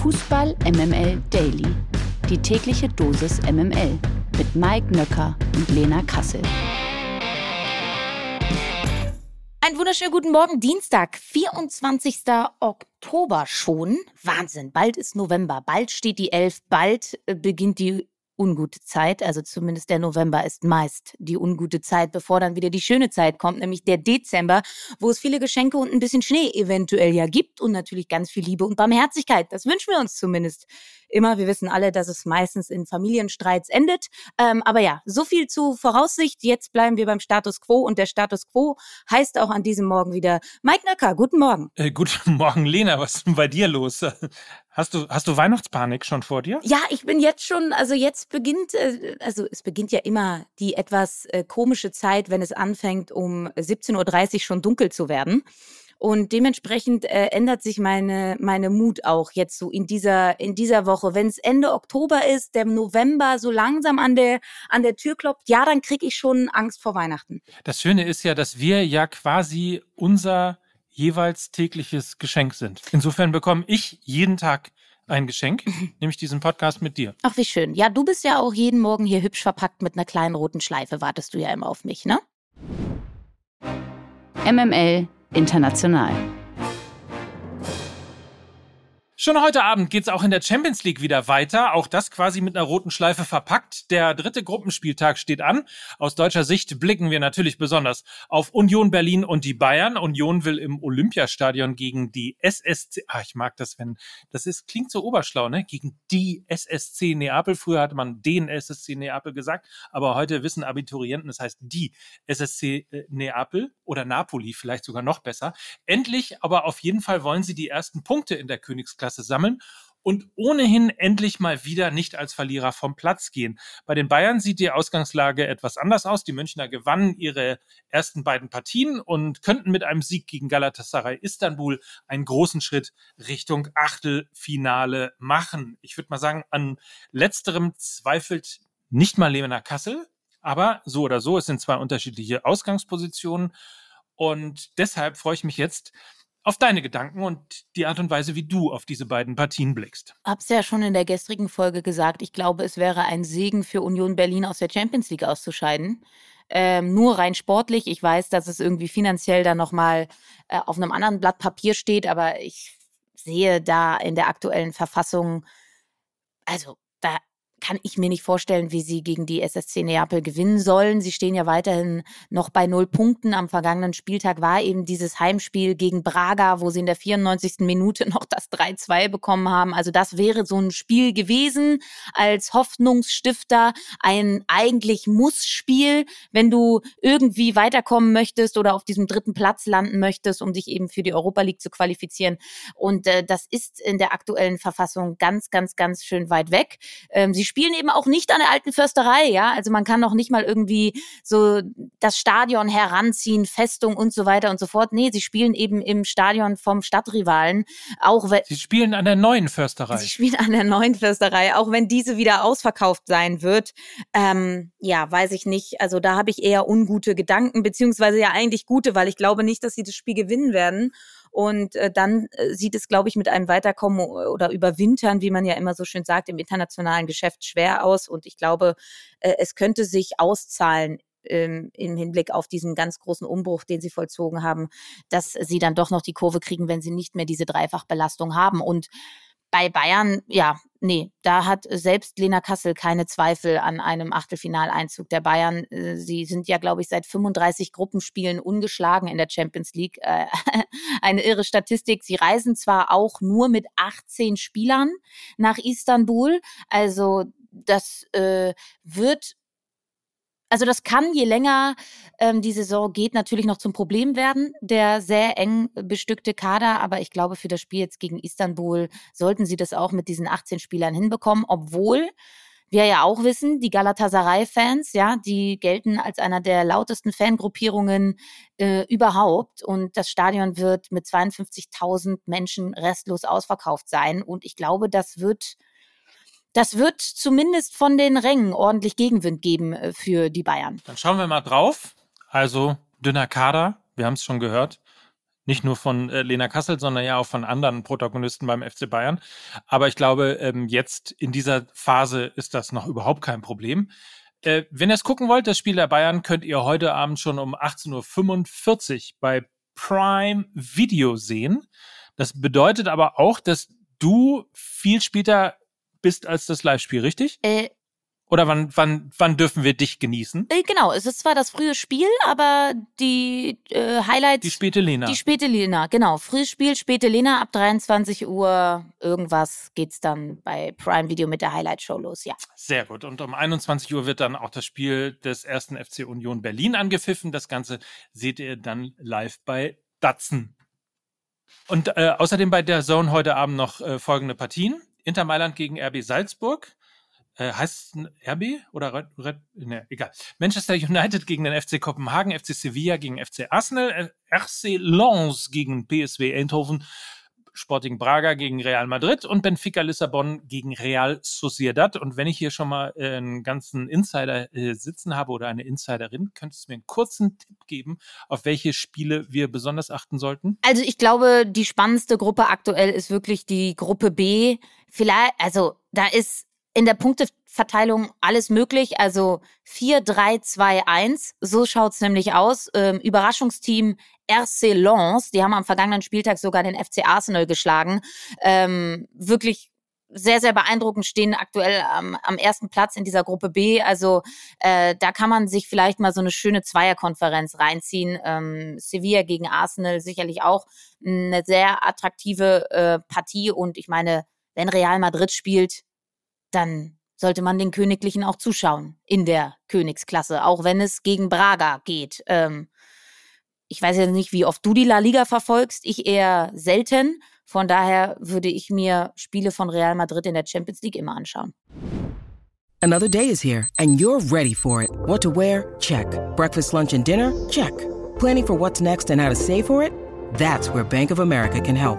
Fußball MML Daily. Die tägliche Dosis MML mit Mike Nöcker und Lena Kassel. Einen wunderschönen guten Morgen, Dienstag, 24. Oktober schon. Wahnsinn, bald ist November, bald steht die Elf, bald äh, beginnt die ungute Zeit. Also zumindest der November ist meist die ungute Zeit, bevor dann wieder die schöne Zeit kommt, nämlich der Dezember, wo es viele Geschenke und ein bisschen Schnee eventuell ja gibt und natürlich ganz viel Liebe und Barmherzigkeit. Das wünschen wir uns zumindest immer. Wir wissen alle, dass es meistens in Familienstreits endet. Ähm, aber ja, so viel zu Voraussicht. Jetzt bleiben wir beim Status quo und der Status quo heißt auch an diesem Morgen wieder Mike Nöcker. Guten Morgen. Äh, guten Morgen, Lena. Was ist denn bei dir los? Hast du, hast du Weihnachtspanik schon vor dir? Ja, ich bin jetzt schon, also jetzt beginnt, äh, also es beginnt ja immer die etwas äh, komische Zeit, wenn es anfängt, um 17.30 Uhr schon dunkel zu werden. Und dementsprechend äh, ändert sich meine, meine Mut auch jetzt so in dieser, in dieser Woche. Wenn es Ende Oktober ist, der November so langsam an der, an der Tür klopft, ja, dann kriege ich schon Angst vor Weihnachten. Das Schöne ist ja, dass wir ja quasi unser jeweils tägliches Geschenk sind. Insofern bekomme ich jeden Tag ein Geschenk, nämlich diesen Podcast mit dir. Ach, wie schön. Ja, du bist ja auch jeden Morgen hier hübsch verpackt mit einer kleinen roten Schleife, wartest du ja immer auf mich, ne? MML International. Schon heute Abend geht es auch in der Champions League wieder weiter. Auch das quasi mit einer roten Schleife verpackt. Der dritte Gruppenspieltag steht an. Aus deutscher Sicht blicken wir natürlich besonders auf Union Berlin und die Bayern. Union will im Olympiastadion gegen die SSC, ah, ich mag das, wenn, das ist, klingt so oberschlau, ne? Gegen die SSC Neapel. Früher hatte man den SSC Neapel gesagt, aber heute wissen Abiturienten, das heißt die SSC äh, Neapel oder Napoli, vielleicht sogar noch besser. Endlich, aber auf jeden Fall wollen sie die ersten Punkte in der Königsklasse Klasse sammeln und ohnehin endlich mal wieder nicht als Verlierer vom Platz gehen. Bei den Bayern sieht die Ausgangslage etwas anders aus. Die Münchner gewannen ihre ersten beiden Partien und könnten mit einem Sieg gegen Galatasaray Istanbul einen großen Schritt Richtung Achtelfinale machen. Ich würde mal sagen, an letzterem zweifelt nicht mal Lena Kassel, aber so oder so, es sind zwei unterschiedliche Ausgangspositionen und deshalb freue ich mich jetzt, auf deine Gedanken und die Art und Weise, wie du auf diese beiden Partien blickst. Hab's ja schon in der gestrigen Folge gesagt. Ich glaube, es wäre ein Segen für Union Berlin aus der Champions League auszuscheiden. Ähm, nur rein sportlich. Ich weiß, dass es irgendwie finanziell da nochmal äh, auf einem anderen Blatt Papier steht, aber ich sehe da in der aktuellen Verfassung, also da kann ich mir nicht vorstellen, wie sie gegen die SSC Neapel gewinnen sollen. Sie stehen ja weiterhin noch bei null Punkten. Am vergangenen Spieltag war eben dieses Heimspiel gegen Braga, wo sie in der 94. Minute noch das 3-2 bekommen haben. Also das wäre so ein Spiel gewesen als Hoffnungsstifter, ein eigentlich Muss-Spiel, wenn du irgendwie weiterkommen möchtest oder auf diesem dritten Platz landen möchtest, um dich eben für die Europa League zu qualifizieren. Und äh, das ist in der aktuellen Verfassung ganz, ganz, ganz schön weit weg. Ähm, sie spielen eben auch nicht an der alten Försterei, ja. Also man kann noch nicht mal irgendwie so das Stadion heranziehen, Festung und so weiter und so fort. Nee, sie spielen eben im Stadion vom Stadtrivalen. Auch sie spielen an der neuen Försterei. Sie spielen an der neuen Försterei, auch wenn diese wieder ausverkauft sein wird. Ähm, ja, weiß ich nicht. Also da habe ich eher ungute Gedanken, beziehungsweise ja eigentlich gute, weil ich glaube nicht, dass sie das Spiel gewinnen werden. Und äh, dann äh, sieht es, glaube ich, mit einem Weiterkommen oder Überwintern, wie man ja immer so schön sagt, im internationalen Geschäft schwer aus. Und ich glaube, äh, es könnte sich auszahlen ähm, im Hinblick auf diesen ganz großen Umbruch, den sie vollzogen haben, dass sie dann doch noch die Kurve kriegen, wenn sie nicht mehr diese Dreifachbelastung haben. Und bei Bayern, ja, nee, da hat selbst Lena Kassel keine Zweifel an einem Achtelfinaleinzug der Bayern. Äh, sie sind ja, glaube ich, seit 35 Gruppenspielen ungeschlagen in der Champions League. Äh, eine irre Statistik. Sie reisen zwar auch nur mit 18 Spielern nach Istanbul, also das äh, wird also das kann, je länger ähm, die Saison geht, natürlich noch zum Problem werden, der sehr eng bestückte Kader. Aber ich glaube, für das Spiel jetzt gegen Istanbul sollten sie das auch mit diesen 18 Spielern hinbekommen, obwohl wir ja auch wissen, die Galatasaray-Fans, ja, die gelten als einer der lautesten Fangruppierungen äh, überhaupt. Und das Stadion wird mit 52.000 Menschen restlos ausverkauft sein. Und ich glaube, das wird das wird zumindest von den Rängen ordentlich Gegenwind geben äh, für die Bayern. Dann schauen wir mal drauf. Also dünner Kader, wir haben es schon gehört. Nicht nur von äh, Lena Kassel, sondern ja auch von anderen Protagonisten beim FC Bayern. Aber ich glaube, ähm, jetzt in dieser Phase ist das noch überhaupt kein Problem. Äh, wenn ihr es gucken wollt, das Spiel der Bayern, könnt ihr heute Abend schon um 18.45 Uhr bei Prime Video sehen. Das bedeutet aber auch, dass du viel später bist als das Live-Spiel, richtig? Äh, oder wann, wann, wann dürfen wir dich genießen? Äh, genau, es ist zwar das frühe Spiel, aber die äh, Highlights. Die späte Lena. Die späte Lena, genau. Frühes Spiel, späte Lena ab 23 Uhr irgendwas geht's dann bei Prime Video mit der Highlight Show los, ja. Sehr gut. Und um 21 Uhr wird dann auch das Spiel des ersten FC Union Berlin angepfiffen. Das Ganze seht ihr dann live bei Datsen. Und äh, außerdem bei der Zone heute Abend noch äh, folgende Partien. Inter Mailand gegen RB Salzburg. Äh, heißt es RB oder Red, Red, ne, egal. Manchester United gegen den FC Kopenhagen, FC Sevilla gegen FC Arsenal, äh, RC Lens gegen PSW Eindhoven, Sporting Braga gegen Real Madrid und Benfica Lissabon gegen Real Sociedad. Und wenn ich hier schon mal äh, einen ganzen Insider äh, sitzen habe oder eine Insiderin, könntest du mir einen kurzen Tipp geben, auf welche Spiele wir besonders achten sollten? Also ich glaube, die spannendste Gruppe aktuell ist wirklich die Gruppe B. Vielleicht, also da ist in der Punkteverteilung alles möglich. Also 4, 3, 2, 1. So schaut's nämlich aus. Ähm, Überraschungsteam RC Lens. Die haben am vergangenen Spieltag sogar den FC Arsenal geschlagen. Ähm, wirklich sehr, sehr beeindruckend stehen aktuell am, am ersten Platz in dieser Gruppe B. Also äh, da kann man sich vielleicht mal so eine schöne Zweierkonferenz reinziehen. Ähm, Sevilla gegen Arsenal sicherlich auch eine sehr attraktive äh, Partie. Und ich meine, wenn Real Madrid spielt, dann sollte man den Königlichen auch zuschauen in der Königsklasse, auch wenn es gegen Braga geht. Ähm, ich weiß jetzt nicht, wie oft du die La Liga verfolgst, ich eher selten. Von daher würde ich mir Spiele von Real Madrid in der Champions League immer anschauen. Another day is here and you're ready for it. What to wear? Check. Breakfast, lunch and dinner? Check. Planning for what's next and how to save for it? That's where Bank of America can help.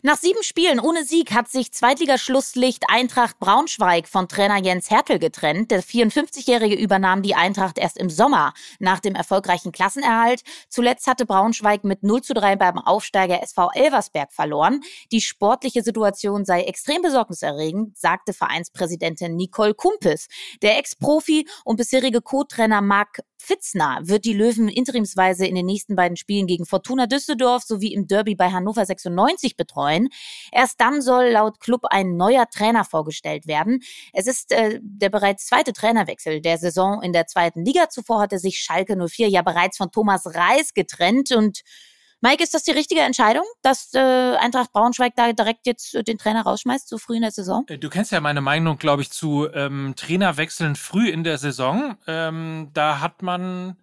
Nach sieben Spielen ohne Sieg hat sich Zweitligaschlusslicht Eintracht Braunschweig von Trainer Jens Hertel getrennt. Der 54-Jährige übernahm die Eintracht erst im Sommer nach dem erfolgreichen Klassenerhalt. Zuletzt hatte Braunschweig mit 0 zu 3 beim Aufsteiger SV Elversberg verloren. Die sportliche Situation sei extrem besorgniserregend, sagte Vereinspräsidentin Nicole Kumpes. Der Ex-Profi und bisherige Co-Trainer Marc Pfitzner wird die Löwen interimsweise in den nächsten beiden Spielen gegen Fortuna Düsseldorf sowie im Derby bei Hannover 96 betreuen. Erst dann soll laut Club ein neuer Trainer vorgestellt werden. Es ist äh, der bereits zweite Trainerwechsel der Saison in der zweiten Liga. Zuvor hatte sich Schalke 04 ja bereits von Thomas Reis getrennt und Mike, ist das die richtige Entscheidung, dass äh, Eintracht Braunschweig da direkt jetzt äh, den Trainer rausschmeißt, so früh in der Saison? Äh, du kennst ja meine Meinung, glaube ich, zu ähm, Trainerwechseln früh in der Saison. Ähm, da hat man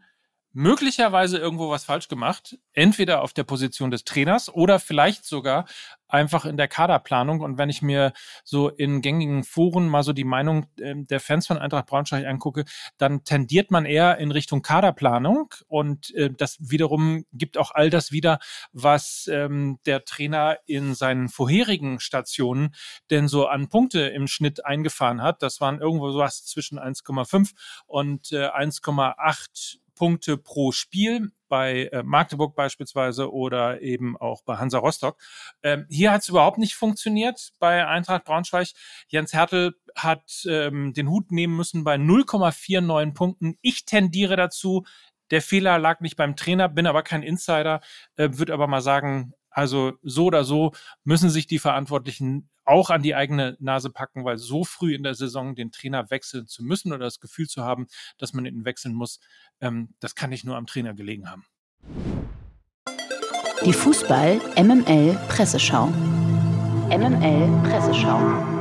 möglicherweise irgendwo was falsch gemacht. Entweder auf der Position des Trainers oder vielleicht sogar einfach in der Kaderplanung. Und wenn ich mir so in gängigen Foren mal so die Meinung äh, der Fans von Eintracht Braunschweig angucke, dann tendiert man eher in Richtung Kaderplanung. Und äh, das wiederum gibt auch all das wieder, was ähm, der Trainer in seinen vorherigen Stationen denn so an Punkte im Schnitt eingefahren hat. Das waren irgendwo sowas zwischen 1,5 und äh, 1,8 Punkte pro Spiel bei äh, Magdeburg beispielsweise oder eben auch bei Hansa Rostock. Ähm, hier hat es überhaupt nicht funktioniert bei Eintracht Braunschweig. Jens Hertel hat ähm, den Hut nehmen müssen bei 0,49 Punkten. Ich tendiere dazu, der Fehler lag nicht beim Trainer, bin aber kein Insider, äh, würde aber mal sagen, also so oder so müssen sich die Verantwortlichen auch an die eigene Nase packen, weil so früh in der Saison den Trainer wechseln zu müssen oder das Gefühl zu haben, dass man ihn wechseln muss, ähm, das kann nicht nur am Trainer gelegen haben. Die Fußball MML Presseschau. MML Presseschau.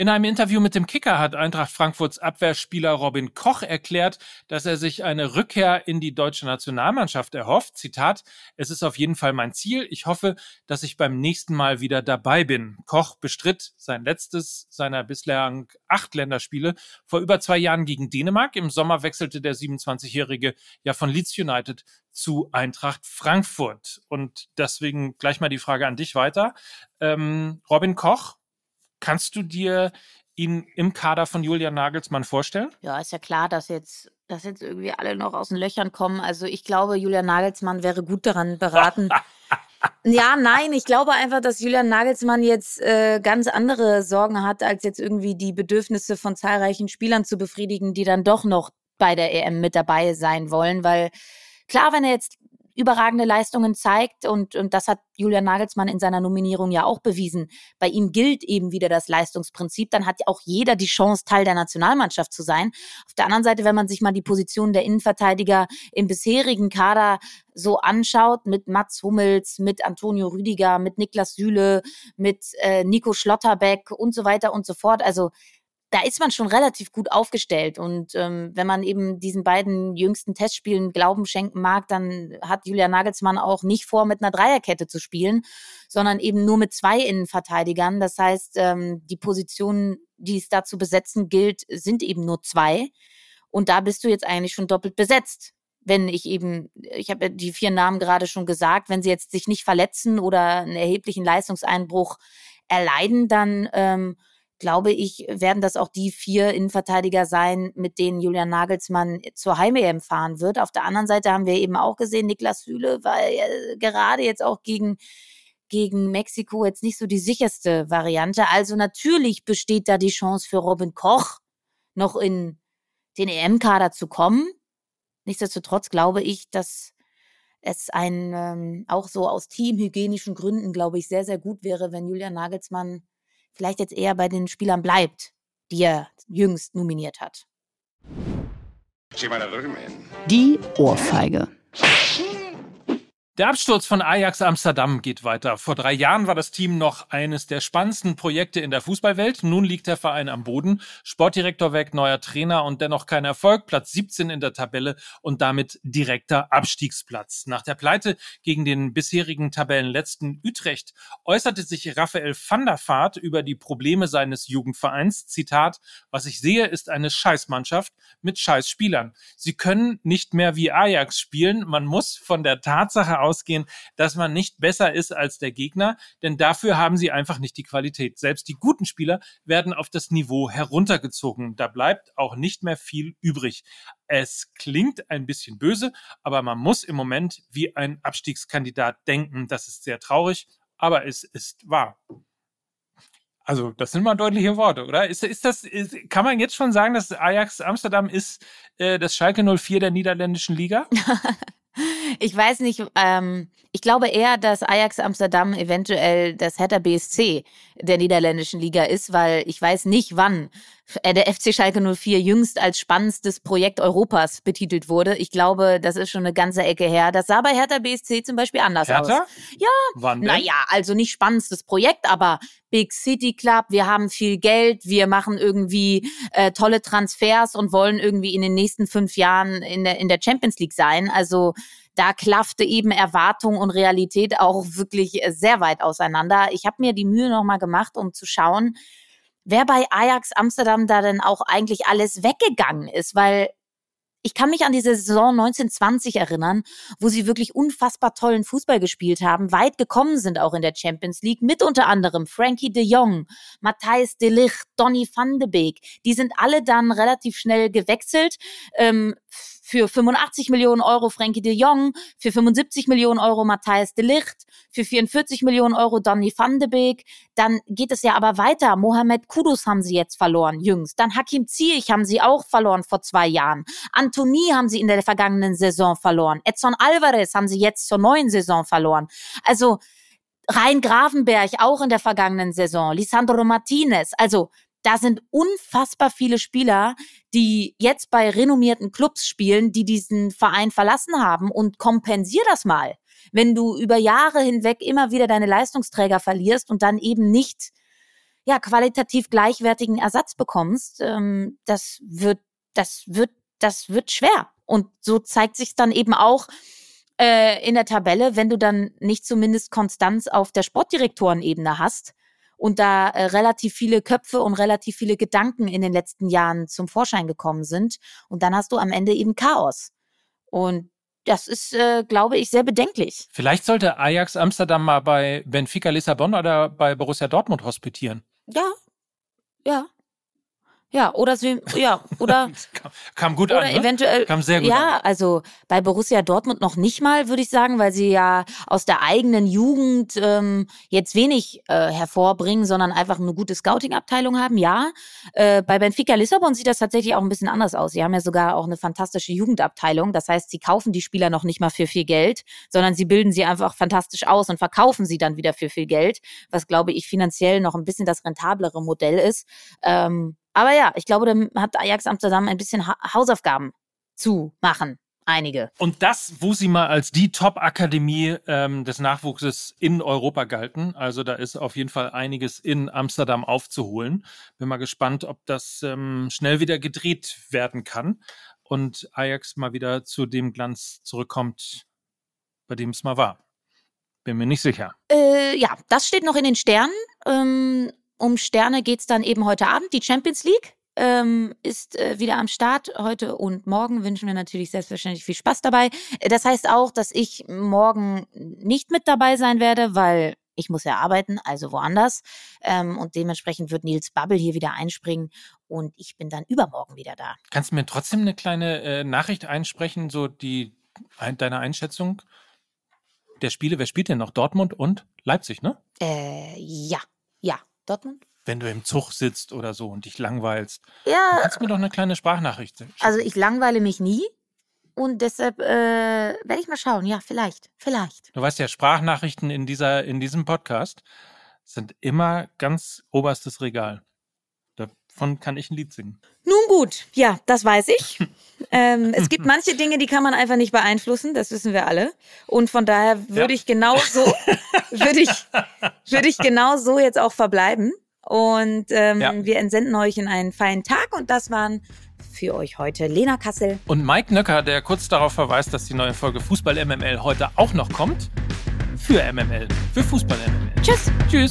In einem Interview mit dem Kicker hat Eintracht Frankfurts Abwehrspieler Robin Koch erklärt, dass er sich eine Rückkehr in die deutsche Nationalmannschaft erhofft. Zitat, es ist auf jeden Fall mein Ziel. Ich hoffe, dass ich beim nächsten Mal wieder dabei bin. Koch bestritt sein letztes seiner bislang acht Länderspiele vor über zwei Jahren gegen Dänemark. Im Sommer wechselte der 27-Jährige ja von Leeds United zu Eintracht Frankfurt. Und deswegen gleich mal die Frage an dich weiter. Ähm, Robin Koch, Kannst du dir ihn im Kader von Julian Nagelsmann vorstellen? Ja, ist ja klar, dass jetzt, dass jetzt irgendwie alle noch aus den Löchern kommen. Also ich glaube, Julian Nagelsmann wäre gut daran beraten. ja, nein, ich glaube einfach, dass Julian Nagelsmann jetzt äh, ganz andere Sorgen hat, als jetzt irgendwie die Bedürfnisse von zahlreichen Spielern zu befriedigen, die dann doch noch bei der EM mit dabei sein wollen, weil klar, wenn er jetzt überragende Leistungen zeigt. Und, und das hat Julian Nagelsmann in seiner Nominierung ja auch bewiesen. Bei ihm gilt eben wieder das Leistungsprinzip. Dann hat auch jeder die Chance, Teil der Nationalmannschaft zu sein. Auf der anderen Seite, wenn man sich mal die Position der Innenverteidiger im bisherigen Kader so anschaut, mit Mats Hummels, mit Antonio Rüdiger, mit Niklas Süle, mit äh, Nico Schlotterbeck und so weiter und so fort. Also da ist man schon relativ gut aufgestellt. Und ähm, wenn man eben diesen beiden jüngsten Testspielen Glauben schenken mag, dann hat Julia Nagelsmann auch nicht vor, mit einer Dreierkette zu spielen, sondern eben nur mit zwei Innenverteidigern. Das heißt, ähm, die Positionen, die es da zu besetzen gilt, sind eben nur zwei. Und da bist du jetzt eigentlich schon doppelt besetzt. Wenn ich eben, ich habe die vier Namen gerade schon gesagt, wenn sie jetzt sich nicht verletzen oder einen erheblichen Leistungseinbruch erleiden, dann ähm, glaube ich, werden das auch die vier Innenverteidiger sein, mit denen Julian Nagelsmann zur Heim-EM fahren wird. Auf der anderen Seite haben wir eben auch gesehen, Niklas Süle war gerade jetzt auch gegen gegen Mexiko jetzt nicht so die sicherste Variante. Also natürlich besteht da die Chance für Robin Koch, noch in den EM-Kader zu kommen. Nichtsdestotrotz glaube ich, dass es ein, ähm, auch so aus teamhygienischen Gründen, glaube ich, sehr, sehr gut wäre, wenn Julian Nagelsmann vielleicht jetzt eher bei den Spielern bleibt, die er jüngst nominiert hat. Die Ohrfeige. Der Absturz von Ajax Amsterdam geht weiter. Vor drei Jahren war das Team noch eines der spannendsten Projekte in der Fußballwelt. Nun liegt der Verein am Boden. Sportdirektor weg, neuer Trainer und dennoch kein Erfolg. Platz 17 in der Tabelle und damit direkter Abstiegsplatz. Nach der Pleite gegen den bisherigen Tabellenletzten Utrecht äußerte sich Raphael van der Vaart über die Probleme seines Jugendvereins. Zitat, was ich sehe, ist eine Scheißmannschaft mit Scheißspielern. Sie können nicht mehr wie Ajax spielen. Man muss von der Tatsache ausgehen, dass man nicht besser ist als der Gegner, denn dafür haben sie einfach nicht die Qualität. Selbst die guten Spieler werden auf das Niveau heruntergezogen. Da bleibt auch nicht mehr viel übrig. Es klingt ein bisschen böse, aber man muss im Moment wie ein Abstiegskandidat denken. Das ist sehr traurig, aber es ist wahr. Also, das sind mal deutliche Worte, oder? Ist, ist das, ist, kann man jetzt schon sagen, dass Ajax Amsterdam ist äh, das Schalke 04 der niederländischen Liga? Ich weiß nicht, ähm, ich glaube eher, dass Ajax Amsterdam eventuell das Hertha BSC der niederländischen Liga ist, weil ich weiß nicht, wann äh, der FC Schalke 04 jüngst als spannendstes Projekt Europas betitelt wurde. Ich glaube, das ist schon eine ganze Ecke her. Das sah bei Hertha BSC zum Beispiel anders Hertha? aus. Ja, Wann denn? naja, also nicht spannendstes Projekt, aber Big City Club, wir haben viel Geld, wir machen irgendwie äh, tolle Transfers und wollen irgendwie in den nächsten fünf Jahren in der, in der Champions League sein. Also da klaffte eben Erwartung und Realität auch wirklich sehr weit auseinander. Ich habe mir die Mühe nochmal gemacht, um zu schauen, wer bei Ajax Amsterdam da denn auch eigentlich alles weggegangen ist, weil ich kann mich an diese Saison 1920 erinnern, wo sie wirklich unfassbar tollen Fußball gespielt haben, weit gekommen sind auch in der Champions League, mit unter anderem Frankie de Jong, Matthijs de Ligt, Donny van de Beek. Die sind alle dann relativ schnell gewechselt. Ähm, für 85 Millionen Euro Frankie de Jong, für 75 Millionen Euro Matthijs de Ligt, für 44 Millionen Euro Donny van de Beek. Dann geht es ja aber weiter. Mohamed Kudus haben sie jetzt verloren, jüngst. Dann Hakim Ziyech haben sie auch verloren vor zwei Jahren. Antoni haben sie in der vergangenen Saison verloren. Edson Alvarez haben sie jetzt zur neuen Saison verloren. Also, Rhein Gravenberg auch in der vergangenen Saison, Lisandro Martinez. Also da sind unfassbar viele Spieler, die jetzt bei renommierten Clubs spielen, die diesen Verein verlassen haben und kompensier das mal. Wenn du über Jahre hinweg immer wieder deine Leistungsträger verlierst und dann eben nicht ja qualitativ gleichwertigen Ersatz bekommst, ähm, das wird, das wird, das wird schwer. Und so zeigt sich dann eben auch äh, in der Tabelle, wenn du dann nicht zumindest Konstanz auf der Sportdirektorenebene hast und da äh, relativ viele Köpfe und relativ viele Gedanken in den letzten Jahren zum Vorschein gekommen sind. Und dann hast du am Ende eben Chaos. Und das ist, äh, glaube ich, sehr bedenklich. Vielleicht sollte Ajax Amsterdam mal bei Benfica Lissabon oder bei Borussia Dortmund hospitieren. Ja, ja. Ja, oder sie, ja, oder. kam, kam, gut oder an. Ne? eventuell. Kam sehr gut ja, an. also bei Borussia Dortmund noch nicht mal, würde ich sagen, weil sie ja aus der eigenen Jugend ähm, jetzt wenig äh, hervorbringen, sondern einfach eine gute Scouting-Abteilung haben. Ja. Äh, bei Benfica Lissabon sieht das tatsächlich auch ein bisschen anders aus. Sie haben ja sogar auch eine fantastische Jugendabteilung. Das heißt, sie kaufen die Spieler noch nicht mal für viel Geld, sondern sie bilden sie einfach fantastisch aus und verkaufen sie dann wieder für viel Geld, was, glaube ich, finanziell noch ein bisschen das rentablere Modell ist. Ähm, aber ja, ich glaube, da hat Ajax Amsterdam ein bisschen ha Hausaufgaben zu machen. Einige. Und das, wo sie mal als die Top-Akademie ähm, des Nachwuchses in Europa galten. Also da ist auf jeden Fall einiges in Amsterdam aufzuholen. Bin mal gespannt, ob das ähm, schnell wieder gedreht werden kann und Ajax mal wieder zu dem Glanz zurückkommt, bei dem es mal war. Bin mir nicht sicher. Äh, ja, das steht noch in den Sternen. Ähm, um Sterne geht es dann eben heute Abend. Die Champions League ähm, ist äh, wieder am Start. Heute und morgen wünschen wir natürlich selbstverständlich viel Spaß dabei. Das heißt auch, dass ich morgen nicht mit dabei sein werde, weil ich muss ja arbeiten, also woanders. Ähm, und dementsprechend wird Nils Bubble hier wieder einspringen und ich bin dann übermorgen wieder da. Kannst du mir trotzdem eine kleine äh, Nachricht einsprechen, so die ein, deine Einschätzung der Spiele? Wer spielt denn noch? Dortmund und Leipzig, ne? Äh, ja. Dortmund? Wenn du im Zug sitzt oder so und dich langweilst. Ja. Du kannst mir doch eine kleine Sprachnachricht schicken. Also ich langweile mich nie. Und deshalb äh, werde ich mal schauen. Ja, vielleicht. Vielleicht. Du weißt ja, Sprachnachrichten in, dieser, in diesem Podcast sind immer ganz oberstes Regal. Davon kann ich ein Lied singen. Nun gut, ja, das weiß ich. ähm, es gibt manche Dinge, die kann man einfach nicht beeinflussen, das wissen wir alle. Und von daher würde ja. ich genau so, würde ich, würde ich genau so jetzt auch verbleiben. Und ähm, ja. wir entsenden euch in einen feinen Tag und das waren für euch heute Lena Kassel. Und Mike Nöcker, der kurz darauf verweist, dass die neue Folge Fußball MML heute auch noch kommt. Für MML. Für Fußball MML. Tschüss. Tschüss.